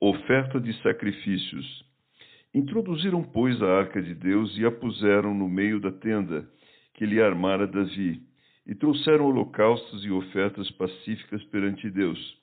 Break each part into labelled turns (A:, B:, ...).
A: Oferta de sacrifícios. Introduziram, pois, a arca de Deus e a puseram no meio da tenda que lhe armara Davi, e trouxeram holocaustos e ofertas pacíficas perante Deus.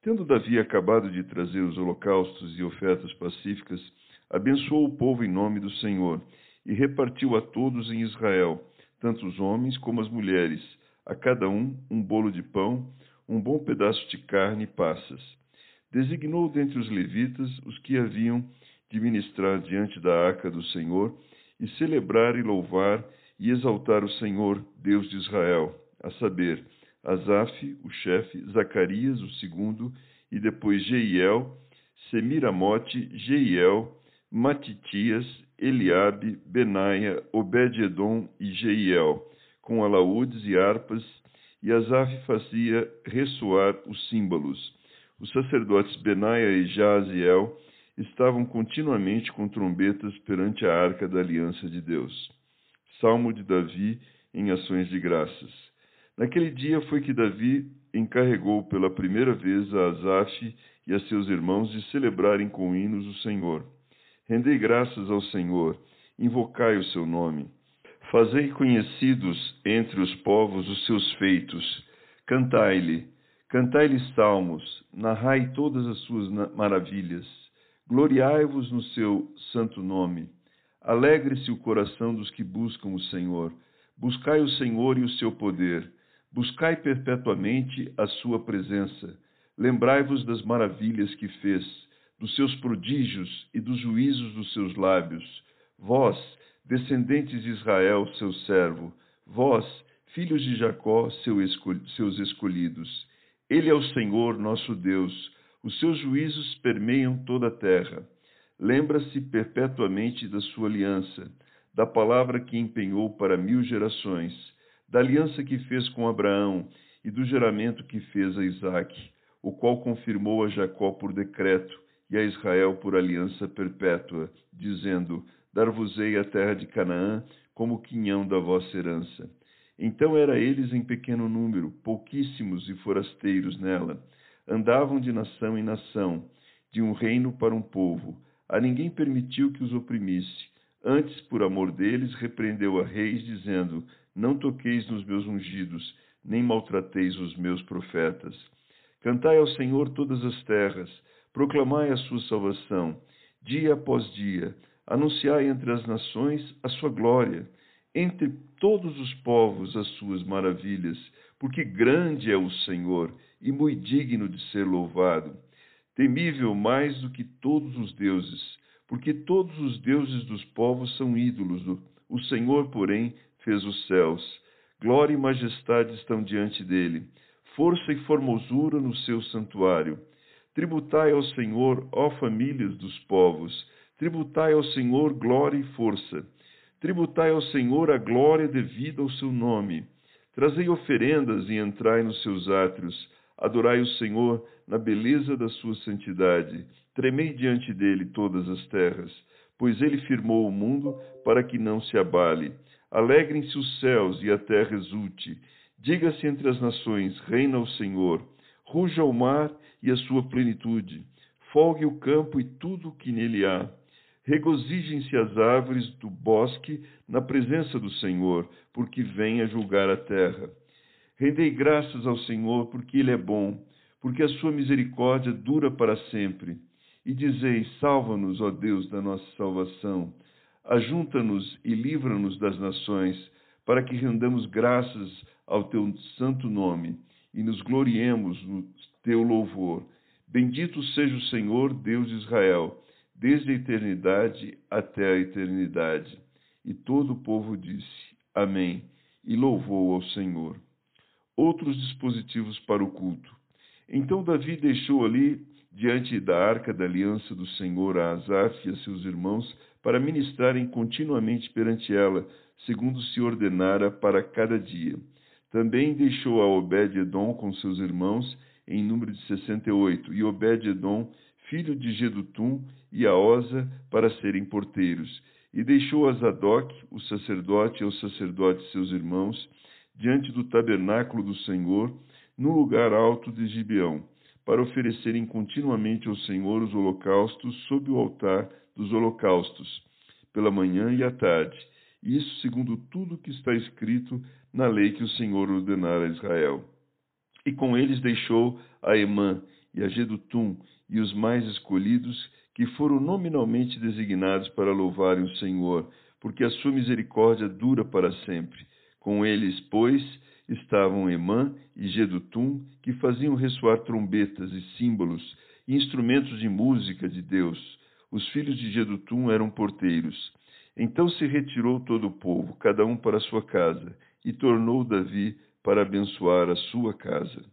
A: Tendo Davi acabado de trazer os holocaustos e ofertas pacíficas, abençoou o povo em nome do Senhor, e repartiu a todos em Israel, tanto os homens como as mulheres, a cada um um bolo de pão, um bom pedaço de carne e passas designou dentre os levitas os que haviam de ministrar diante da arca do Senhor e celebrar e louvar e exaltar o Senhor, Deus de Israel, a saber, Asaf, o chefe, Zacarias, o segundo, e depois Jeiel, Semiramote, Jeiel, Matitias, Eliabe, Benaia, Obed-edom e Jeiel, com alaúdes e harpas, e Asaf fazia ressoar os símbolos. Os sacerdotes Benaia e Jaziel estavam continuamente com trombetas perante a arca da aliança de Deus. Salmo de Davi em ações de graças. Naquele dia foi que Davi encarregou pela primeira vez a Asaf e a seus irmãos de celebrarem com hinos o Senhor. Rendei graças ao Senhor, invocai o seu nome. Fazei conhecidos entre os povos os seus feitos. Cantai-lhe, Cantai-lhe salmos, narrai todas as suas maravilhas. Gloriai-vos no seu santo nome. Alegre-se o coração dos que buscam o Senhor. Buscai o Senhor e o seu poder. Buscai perpetuamente a sua presença. Lembrai-vos das maravilhas que fez, dos seus prodígios e dos juízos dos seus lábios. Vós, descendentes de Israel, seu servo, vós, filhos de Jacó, seus escolhidos. Ele é o Senhor, nosso Deus. Os seus juízos permeiam toda a terra. Lembra-se perpetuamente da sua aliança, da palavra que empenhou para mil gerações, da aliança que fez com Abraão e do juramento que fez a Isaque, o qual confirmou a Jacó por decreto e a Israel por aliança perpétua, dizendo: Dar-vos-ei a terra de Canaã como quinhão da vossa herança. Então era eles em pequeno número, pouquíssimos e forasteiros nela. Andavam de nação em nação, de um reino para um povo. A ninguém permitiu que os oprimisse. Antes, por amor deles, repreendeu a reis, dizendo: Não toqueis nos meus ungidos, nem maltrateis os meus profetas. Cantai ao Senhor todas as terras, proclamai a sua salvação, dia após dia, anunciai entre as nações a sua glória entre todos os povos as suas maravilhas, porque grande é o Senhor e muito digno de ser louvado, temível mais do que todos os deuses, porque todos os deuses dos povos são ídolos. O Senhor, porém, fez os céus. Glória e majestade estão diante dele, força e formosura no seu santuário. Tributai ao Senhor, ó famílias dos povos, tributai ao Senhor glória e força Tributai ao Senhor a glória devida ao seu nome. Trazei oferendas e entrai nos seus átrios. Adorai o Senhor na beleza da sua santidade. Tremei diante dele todas as terras, pois ele firmou o mundo para que não se abale. Alegrem-se os céus e a terra exulte. Diga-se entre as nações: Reina o Senhor. Ruja o mar e a sua plenitude. Folgue o campo e tudo o que nele há Regozijem-se as árvores do bosque na presença do Senhor, porque vem a julgar a terra. Rendei graças ao Senhor, porque Ele é bom, porque a sua misericórdia dura para sempre. E dizei: Salva-nos, ó Deus, da nossa salvação. Ajunta-nos e livra-nos das nações, para que rendamos graças ao teu santo nome e nos gloriemos no teu louvor. Bendito seja o Senhor, Deus de Israel desde a eternidade até a eternidade. E todo o povo disse: Amém, e louvou ao Senhor. Outros dispositivos para o culto. Então Davi deixou ali diante da arca da aliança do Senhor a Asaf e a seus irmãos, para ministrarem continuamente perante ela, segundo se ordenara para cada dia. Também deixou a Obed-Edom com seus irmãos, em número de sessenta e oito, e Obed-Edom, filho de Gedutum, e a Osa, para serem porteiros. E deixou a Zadok, o sacerdote, e os sacerdotes seus irmãos, diante do tabernáculo do Senhor, no lugar alto de Gibeão, para oferecerem continuamente ao Senhor os holocaustos sob o altar dos holocaustos, pela manhã e à tarde, isso segundo tudo que está escrito na lei que o Senhor ordenara a Israel. E com eles deixou a Emã e a Gedutum e os mais escolhidos, que foram nominalmente designados para louvarem o Senhor, porque a sua misericórdia dura para sempre. Com eles, pois, estavam Emã e Gedutum, que faziam ressoar trombetas e símbolos, e instrumentos de música de Deus. Os filhos de Gedutum eram porteiros. Então se retirou todo o povo, cada um para sua casa, e tornou Davi para abençoar a sua casa.